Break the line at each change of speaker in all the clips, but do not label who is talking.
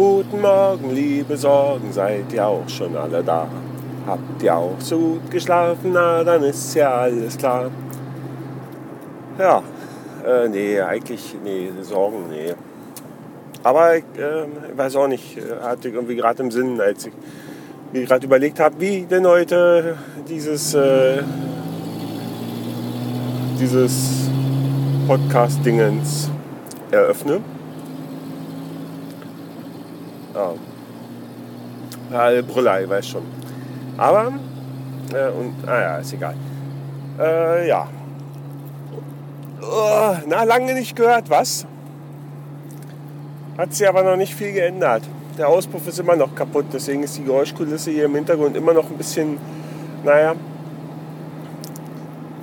Guten Morgen, liebe Sorgen, seid ihr auch schon alle da? Habt ihr auch so gut geschlafen? Na, dann ist ja alles klar. Ja, äh, nee, eigentlich, nee, Sorgen, nee. Aber ich äh, weiß auch nicht, äh, hatte ich irgendwie gerade im Sinn, als ich mir gerade überlegt habe, wie denn heute dieses, äh, dieses Podcast-Dingens eröffne. Ja, Brüller, ich weiß schon. Aber, äh, und, naja, ah ist egal. Äh, ja. Oh, na, lange nicht gehört, was? Hat sich aber noch nicht viel geändert. Der Auspuff ist immer noch kaputt, deswegen ist die Geräuschkulisse hier im Hintergrund immer noch ein bisschen, naja,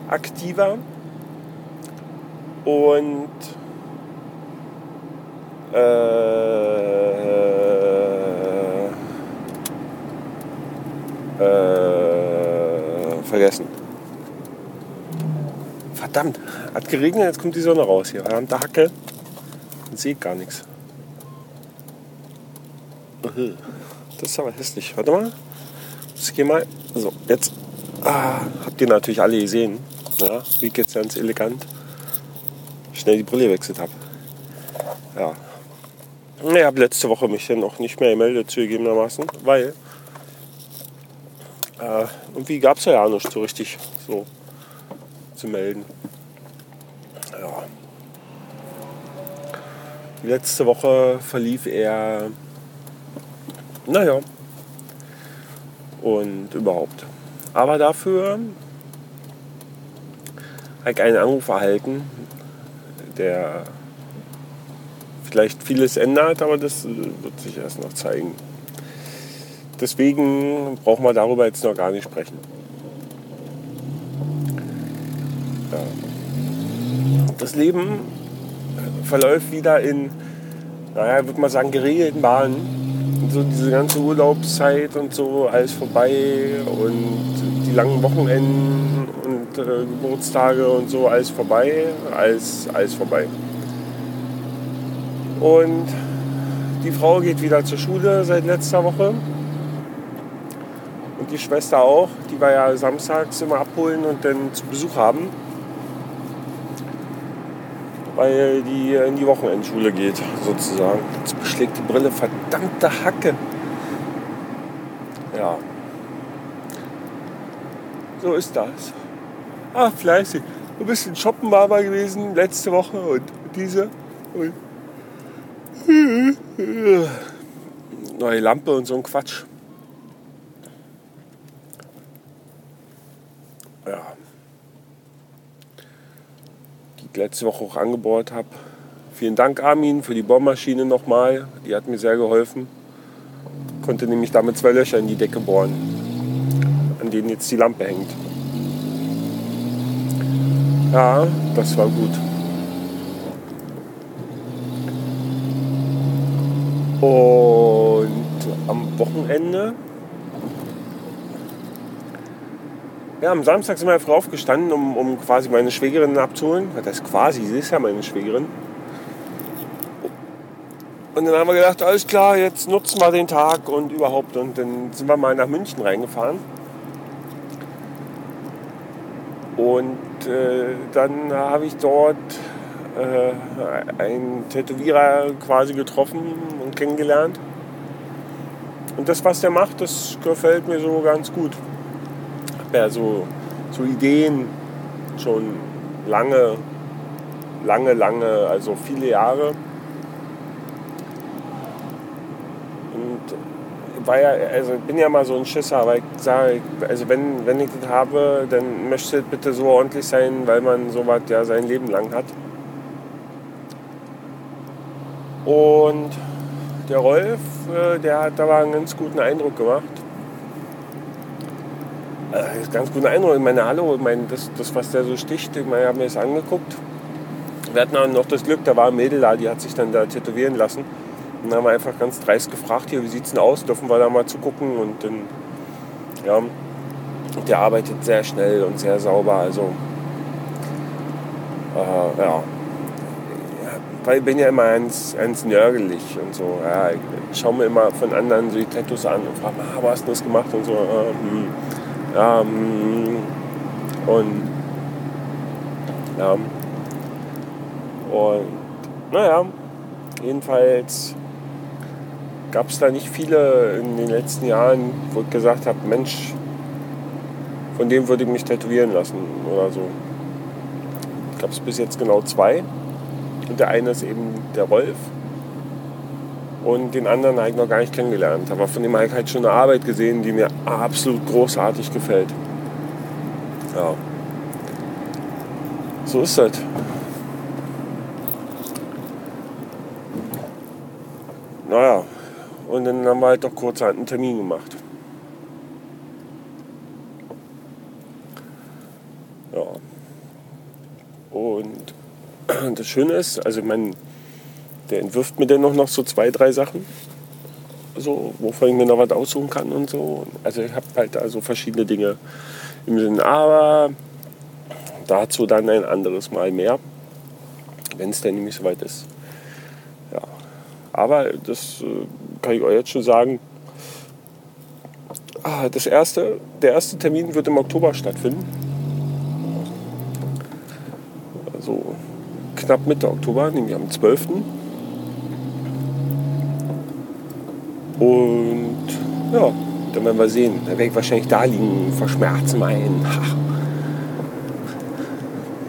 aktiver. Und äh, äh, vergessen. Verdammt, hat geregnet, jetzt kommt die Sonne raus hier. Verdammte Hacke. Man sieht gar nichts. Das ist aber hässlich. Warte mal. Ich gehe mal. So, jetzt ah, habt ihr natürlich alle gesehen, ja, wie ich jetzt ganz elegant schnell die Brille gewechselt habe. Ja. Ich habe letzte Woche mich dann auch nicht mehr gemeldet, zugegebenermaßen, weil äh, irgendwie gab es ja, ja nicht so richtig so zu melden. Ja. Letzte Woche verlief eher naja. Und überhaupt. Aber dafür habe ich einen Anruf erhalten, der vielleicht vieles ändert, aber das wird sich erst noch zeigen. Deswegen brauchen wir darüber jetzt noch gar nicht sprechen. Das Leben verläuft wieder in, naja, würde man sagen, geregelten Bahnen so diese ganze Urlaubszeit und so alles vorbei und die langen Wochenenden und äh, Geburtstage und so alles vorbei, alles, alles vorbei. Und die Frau geht wieder zur Schule seit letzter Woche. Und die Schwester auch, die war ja samstags immer abholen und dann zu Besuch haben weil die in die Wochenendschule geht, sozusagen. Jetzt beschlägt die Brille verdammte Hacke. Ja. So ist das. Ah, fleißig. Ein bisschen shoppen war mal gewesen letzte Woche und diese. Und neue Lampe und so ein Quatsch. Letzte Woche auch angebohrt habe. Vielen Dank, Armin, für die Bohrmaschine nochmal. Die hat mir sehr geholfen. Konnte nämlich damit zwei Löcher in die Decke bohren, an denen jetzt die Lampe hängt. Ja, das war gut. Und am Wochenende Ja, am Samstag sind wir früh aufgestanden, um, um quasi meine Schwägerin abzuholen. Das ist quasi, sie ist ja meine Schwägerin. Und dann haben wir gedacht, alles klar, jetzt nutzen wir den Tag und überhaupt. Und dann sind wir mal nach München reingefahren. Und äh, dann habe ich dort äh, einen Tätowierer quasi getroffen und kennengelernt. Und das, was der macht, das gefällt mir so ganz gut habe ja so, so Ideen schon lange, lange, lange, also viele Jahre. Und war ja, also bin ja mal so ein Schisser, aber ich sage, also wenn, wenn ich das habe, dann möchte es bitte so ordentlich sein, weil man sowas ja sein Leben lang hat. Und der Rolf, äh, der hat aber einen ganz guten Eindruck gemacht äh, ganz guten Eindruck. Ich meine, hallo, ich meine, das, das was der so sticht, ich meine, ich habe mir das angeguckt. Wir hatten auch noch das Glück, da war ein Mädel da, die hat sich dann da tätowieren lassen. Und dann haben wir einfach ganz dreist gefragt, hier, wie sieht es denn aus? Dürfen wir da mal zugucken? Und dann, ja, der arbeitet sehr schnell und sehr sauber. Also, äh, ja, weil ich bin ja immer ganz, ganz nörgelig und so. Ja, ich schaue mir immer von anderen so die Tattoos an und frage, ah, wo hast du das gemacht und so. Ah, hm, ja, hm, und ja. Und naja, jedenfalls gab es da nicht viele in den letzten Jahren, wo ich gesagt habe, Mensch, von dem würde ich mich tätowieren lassen oder so. Gab es bis jetzt genau zwei. Und der eine ist eben der Rolf. Und den anderen habe ich noch gar nicht kennengelernt. Aber von dem habe ich halt schon eine Arbeit gesehen, die mir absolut großartig gefällt. Ja. So ist das. Naja, und dann haben wir halt doch kurz einen Termin gemacht. Ja. Und das Schöne ist, also mein, der entwirft mir dann noch, noch so zwei, drei Sachen, so, wovon ich mir noch was aussuchen kann und so. Also ich habe halt also verschiedene Dinge im Sinn. Aber dazu dann ein anderes Mal mehr, wenn es denn nämlich soweit ist. Ja. Aber das äh, kann ich euch jetzt schon sagen. Ah, das erste, der erste Termin wird im Oktober stattfinden. Also knapp Mitte Oktober, nämlich am 12. Und ja, dann werden wir sehen. Da werde ich wahrscheinlich da liegen, verschmerzen meinen.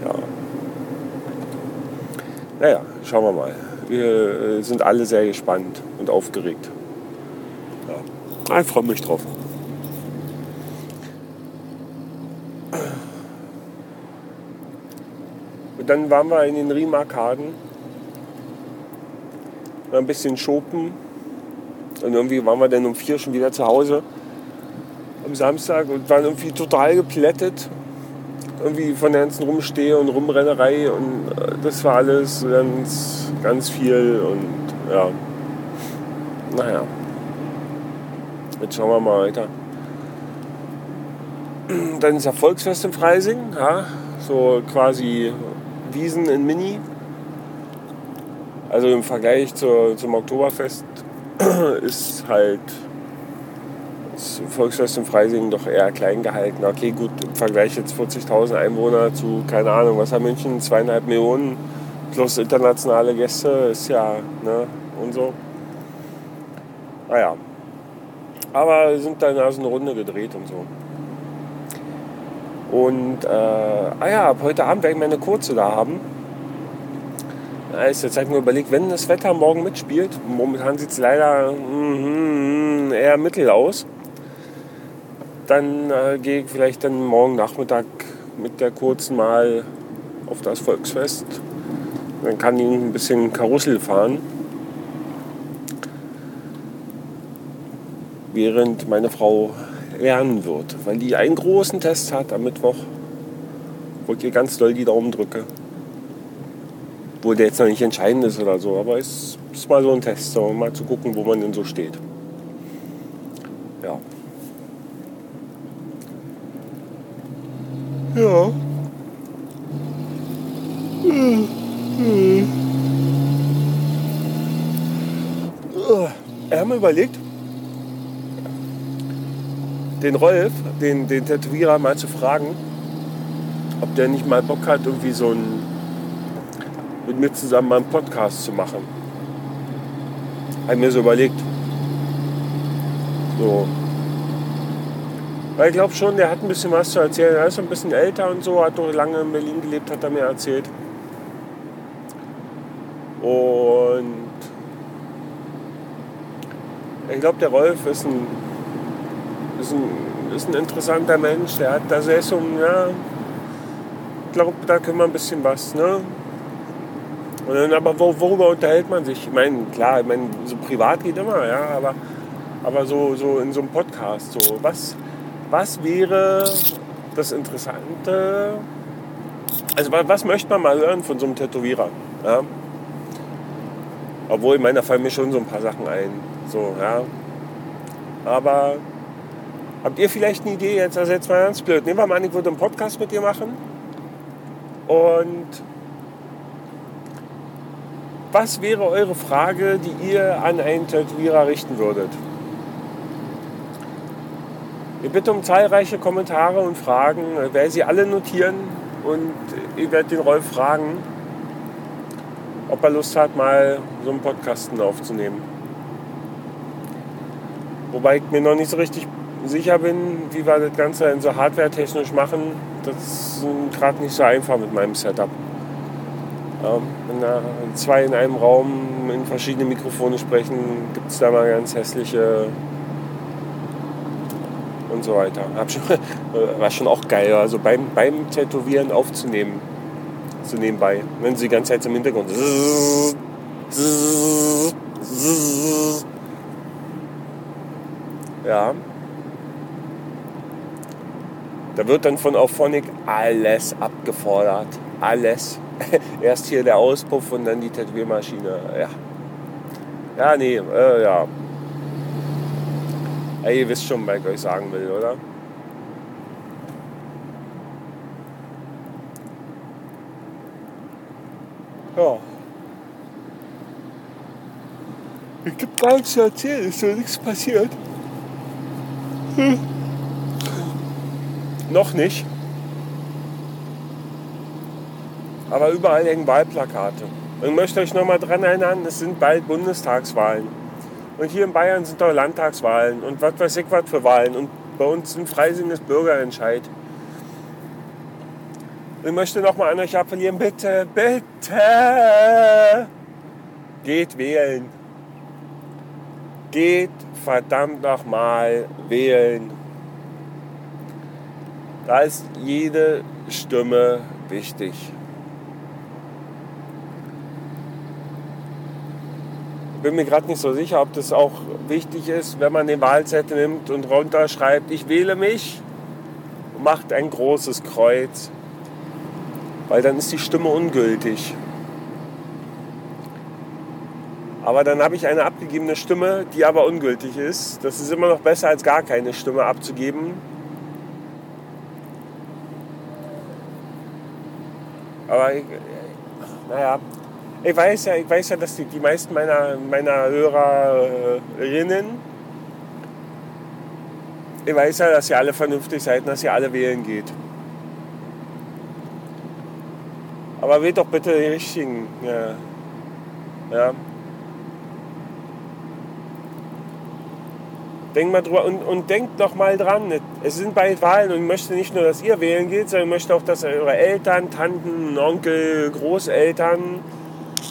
Ja. Naja, schauen wir mal. Wir äh, sind alle sehr gespannt und aufgeregt. Ja. Ich freue mich drauf. Und dann waren wir in den Riemarkaden, ein bisschen shoppen und irgendwie waren wir dann um vier schon wieder zu Hause am Samstag und waren irgendwie total geplättet. Irgendwie von der ganzen Rumstehe und Rumrennerei und äh, das war alles ganz, ganz viel und ja. Naja. Jetzt schauen wir mal weiter. Dann ist ja Volksfest im Freising, ja, so quasi Wiesen in Mini. Also im Vergleich zur, zum Oktoberfest ist halt das Volksfest in Freising doch eher klein gehalten. Okay, gut, im Vergleich jetzt 40.000 Einwohner zu, keine Ahnung, was hat München, zweieinhalb Millionen plus internationale Gäste, ist ja, ne, und so. Naja. Aber sind dann also eine Runde gedreht und so. Und, äh, ah ja, ab heute Abend werde ich meine kurze da haben. Ist jetzt halt nur überlegt, wenn das Wetter morgen mitspielt, momentan sieht es leider mm, eher mittel aus, dann äh, gehe ich vielleicht dann morgen Nachmittag mit der kurzen mal auf das Volksfest. Dann kann ich ein bisschen Karussell fahren. Während meine Frau lernen wird, weil die einen großen Test hat am Mittwoch, wo ich ihr ganz doll die Daumen drücke. Wo der jetzt noch nicht entscheidend ist oder so, aber es ist mal so ein Test, so, mal zu gucken, wo man denn so steht. Ja. Ja. Wir haben überlegt, den Rolf, den, den Tätowierer, mal zu fragen, ob der nicht mal Bock hat, irgendwie so ein mit mir zusammen mal einen Podcast zu machen. Habe mir so überlegt. So. Weil ich glaube schon, der hat ein bisschen was zu erzählen. Er ist ein bisschen älter und so, hat doch lange in Berlin gelebt, hat er mir erzählt. Und ich glaube, der Rolf ist ein ist ein, ist ein interessanter Mensch. Der hat da sehr so, ja, ich glaube, da können wir ein bisschen was, ne? Und dann, aber worüber unterhält man sich? Ich meine, klar, ich meine, so privat geht immer, ja, aber, aber so, so in so einem Podcast, so, was, was wäre das Interessante? Also, was möchte man mal hören von so einem Tätowierer? Ja? Obwohl, ich meine, da fallen mir schon so ein paar Sachen ein. So, ja. Aber Habt ihr vielleicht eine Idee? Jetzt, also jetzt mal ganz blöd. Nehmen wir mal an, ich würde einen Podcast mit dir machen. Und was wäre eure Frage, die ihr an einen Tätowierer richten würdet? Ich bitte um zahlreiche Kommentare und Fragen. Ich werde sie alle notieren und ich werde den Rolf fragen, ob er Lust hat, mal so einen Podcasten aufzunehmen. Wobei ich mir noch nicht so richtig sicher bin, wie wir das Ganze so hardware-technisch machen. Das ist gerade nicht so einfach mit meinem Setup. Da zwei in einem Raum in verschiedene Mikrofone sprechen, gibt es da mal ganz hässliche und so weiter. Schon, war schon auch geil, also beim, beim Tätowieren aufzunehmen, so nebenbei. Wenn sie die ganze Zeit im Hintergrund. Ja. Da wird dann von Auphonic alles abgefordert. Alles. Erst hier der Auspuff und dann die Tätowiermaschine. Ja. Ja, nee, äh, ja. ja. Ihr wisst schon, was ich euch sagen will, oder? Ja. Es gibt gar nichts zu erzählen, ist so nichts passiert. Hm. Noch nicht. Aber überall hängen Wahlplakate. Und ich möchte euch noch mal daran erinnern, es sind bald Bundestagswahlen. Und hier in Bayern sind auch Landtagswahlen und was weiß ich was für Wahlen. Und bei uns sind Freising Bürgerentscheid. Ich möchte noch mal an euch appellieren, bitte, bitte, geht wählen. Geht verdammt noch mal wählen. Da ist jede Stimme wichtig. Bin mir gerade nicht so sicher, ob das auch wichtig ist, wenn man den Wahlzettel nimmt und runterschreibt, ich wähle mich, macht ein großes Kreuz, weil dann ist die Stimme ungültig. Aber dann habe ich eine abgegebene Stimme, die aber ungültig ist. Das ist immer noch besser, als gar keine Stimme abzugeben. Aber ich, naja, ich weiß ja, ich weiß ja, dass die, die meisten meiner, meiner Hörerinnen, ich weiß ja, dass ihr alle vernünftig seid und dass ihr alle wählen geht. Aber wählt doch bitte die richtigen. Ja. ja. Denkt mal drüber und, und denkt noch mal dran, es sind bald Wahlen und ich möchte nicht nur, dass ihr wählen geht, sondern ich möchte auch, dass eure Eltern, Tanten, Onkel, Großeltern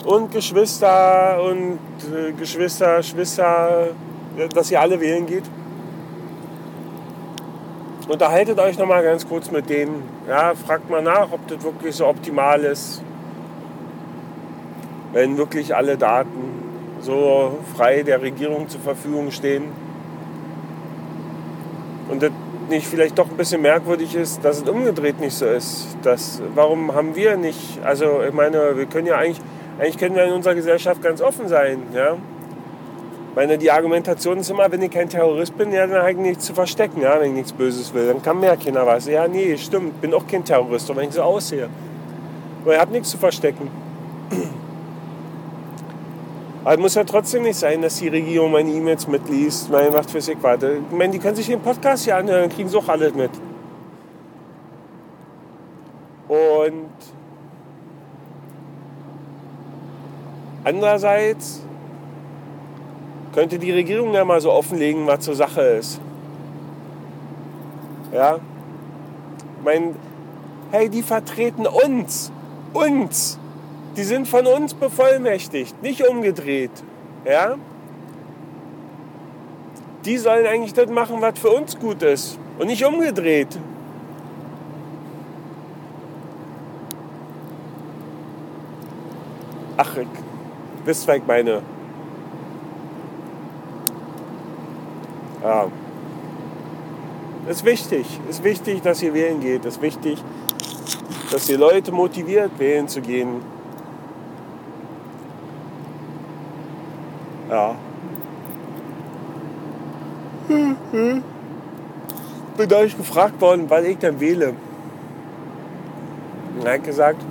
und Geschwister und äh, Geschwister, Schwester, dass ihr alle wählen geht. Unterhaltet euch noch mal ganz kurz mit denen. Ja, fragt mal nach, ob das wirklich so optimal ist. Wenn wirklich alle Daten so frei der Regierung zur Verfügung stehen und das nicht vielleicht doch ein bisschen merkwürdig ist, dass es umgedreht nicht so ist. Das, warum haben wir nicht, also ich meine, wir können ja eigentlich, eigentlich können wir in unserer Gesellschaft ganz offen sein. Ja? Meine, die Argumentation ist immer, wenn ich kein Terrorist bin, ja, dann habe ich nichts zu verstecken, ja, wenn ich nichts Böses will. Dann kann mehr keiner was. Ja, nee, stimmt, bin auch kein Terrorist, wenn ich so aussehe. Aber ich habe nichts zu verstecken. Aber es muss ja trotzdem nicht sein, dass die Regierung meine E-Mails mitliest, meine macht für sich weiter. Ich meine, die können sich den Podcast hier anhören, dann kriegen sie auch alles mit. Und andererseits könnte die Regierung ja mal so offenlegen, was zur Sache ist. Ja? Ich meine, hey, die vertreten uns. Uns die sind von uns bevollmächtigt, nicht umgedreht. Ja? Die sollen eigentlich das machen, was für uns gut ist und nicht umgedreht. Ach, ich, wisst, was ich meine. Ja. Ist wichtig, ist wichtig, dass ihr wählen geht. Ist wichtig, dass ihr Leute motiviert, wählen zu gehen. Ja. Bin euch gefragt worden, wann ich denn wähle. Und er hat gesagt,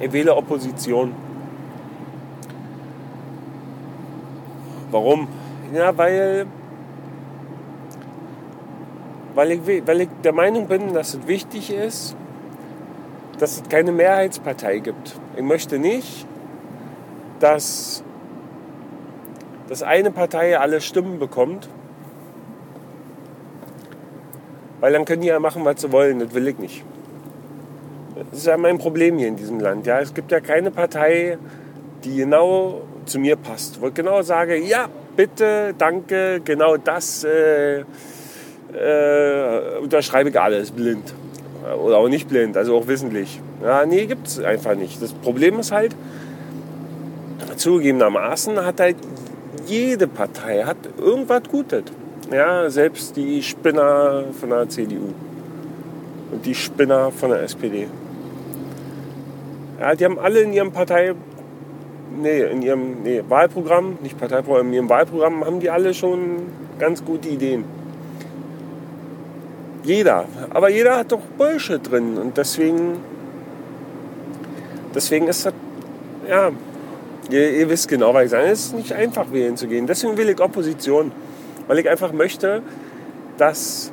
ich wähle Opposition. Warum? Ja, weil, weil, ich, weil ich der Meinung bin, dass es wichtig ist, dass es keine Mehrheitspartei gibt. Ich möchte nicht, dass, dass eine Partei alle Stimmen bekommt, weil dann können die ja machen, was sie wollen. Das will ich nicht. Das ist ja mein Problem hier in diesem Land. Ja, es gibt ja keine Partei, die genau zu mir passt. Wo ich genau sage, ja, bitte, danke, genau das äh, äh, unterschreibe ich alles blind. Oder auch nicht blind, also auch wissentlich. Ja, nee, gibt es einfach nicht. Das Problem ist halt, zugegebenermaßen hat halt jede Partei hat irgendwas Gutes. Ja, selbst die Spinner von der CDU und die Spinner von der SPD. Ja, die haben alle in ihrem Partei, nee, in ihrem nee, Wahlprogramm, nicht Parteiprogramm, in ihrem Wahlprogramm haben die alle schon ganz gute Ideen. Jeder. Aber jeder hat doch Bullshit drin. Und deswegen, deswegen ist das, ja, ihr, ihr wisst genau, was ich sage. Es ist nicht einfach, wählen zu gehen. Deswegen will ich Opposition. Weil ich einfach möchte, dass,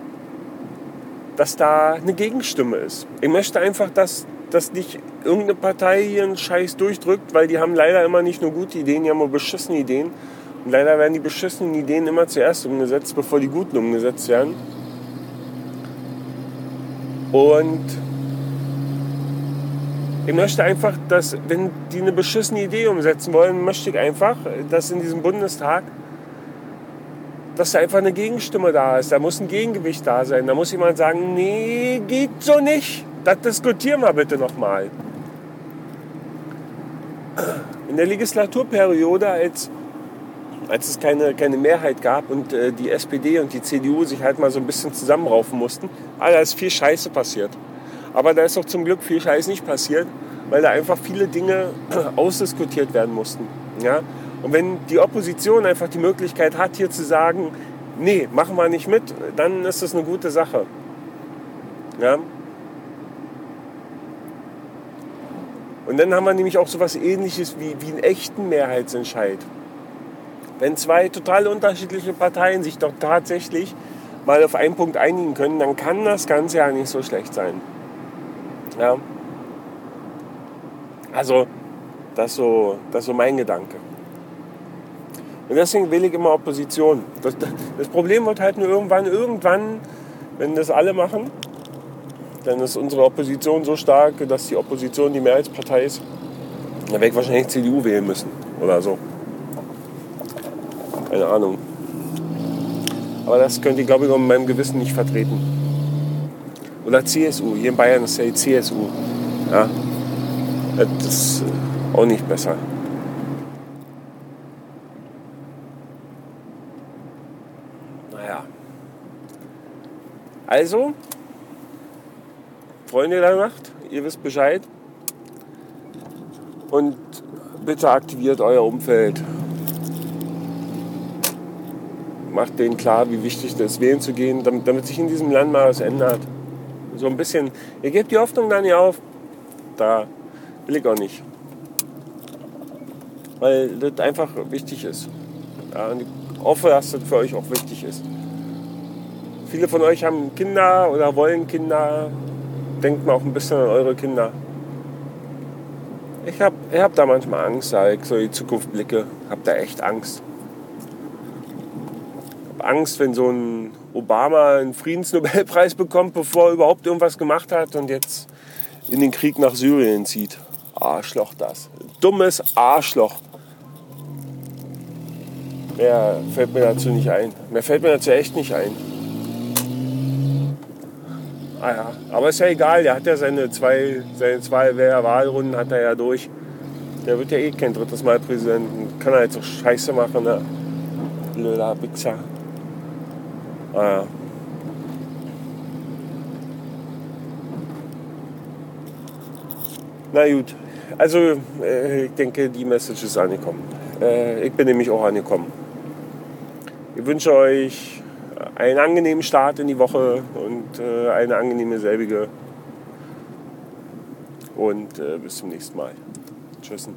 dass da eine Gegenstimme ist. Ich möchte einfach, dass, dass nicht irgendeine Partei ihren Scheiß durchdrückt, weil die haben leider immer nicht nur gute Ideen, die haben auch beschissene Ideen. Und leider werden die beschissenen Ideen immer zuerst umgesetzt, bevor die guten umgesetzt werden. Und ich möchte einfach, dass, wenn die eine beschissene Idee umsetzen wollen, möchte ich einfach, dass in diesem Bundestag, dass da einfach eine Gegenstimme da ist. Da muss ein Gegengewicht da sein. Da muss jemand sagen, nee, geht so nicht. Das diskutieren wir bitte nochmal. In der Legislaturperiode, als, als es keine, keine Mehrheit gab und äh, die SPD und die CDU sich halt mal so ein bisschen zusammenraufen mussten, ah, da ist viel Scheiße passiert. Aber da ist doch zum Glück viel Scheiß nicht passiert, weil da einfach viele Dinge ausdiskutiert werden mussten. Ja? Und wenn die Opposition einfach die Möglichkeit hat, hier zu sagen, nee, machen wir nicht mit, dann ist das eine gute Sache. Ja? Und dann haben wir nämlich auch so etwas ähnliches wie, wie einen echten Mehrheitsentscheid. Wenn zwei total unterschiedliche Parteien sich doch tatsächlich mal auf einen Punkt einigen können, dann kann das Ganze ja nicht so schlecht sein. Ja. Also, das so, das so mein Gedanke. Und deswegen will ich immer Opposition. Das, das Problem wird halt nur irgendwann, irgendwann, wenn das alle machen, dann ist unsere Opposition so stark, dass die Opposition die Mehrheitspartei ist. Dann werde ich wahrscheinlich CDU wählen müssen oder so. Keine Ahnung. Aber das könnte ich, glaube ich, in meinem Gewissen nicht vertreten. Oder CSU. Hier in Bayern ist ja die CSU. Ja. Das ist auch nicht besser. Naja. Also, Freunde der Nacht, ihr wisst Bescheid. Und bitte aktiviert euer Umfeld. Macht denen klar, wie wichtig es ist, wählen zu gehen, damit, damit sich in diesem Land mal was ändert. So ein bisschen, ihr gebt die Hoffnung da nicht auf. Da will ich auch nicht. Weil das einfach wichtig ist. Ja, und ich hoffe, dass das für euch auch wichtig ist. Viele von euch haben Kinder oder wollen Kinder denkt mal auch ein bisschen an eure Kinder. Ich habe ich hab da manchmal Angst, da ich so die Zukunft blicke. habe da echt Angst. Ich habe Angst, wenn so ein Obama einen Friedensnobelpreis bekommt, bevor er überhaupt irgendwas gemacht hat und jetzt in den Krieg nach Syrien zieht. Arschloch das. Dummes Arschloch. Mehr fällt mir dazu nicht ein. Mehr fällt mir dazu echt nicht ein. Ah ja, aber ist ja egal, der hat ja seine zwei, seine zwei Wahlrunden hat er ja durch. Der wird ja eh kein drittes Mal Präsident. Kann er jetzt auch Scheiße machen, ne? Blöder Wichser. Ah ja. Na gut, also äh, ich denke, die Message ist angekommen. Äh, ich bin nämlich auch angekommen. Ich wünsche euch einen angenehmen Start in die Woche und äh, eine angenehme selbige. Und äh, bis zum nächsten Mal. Tschüss.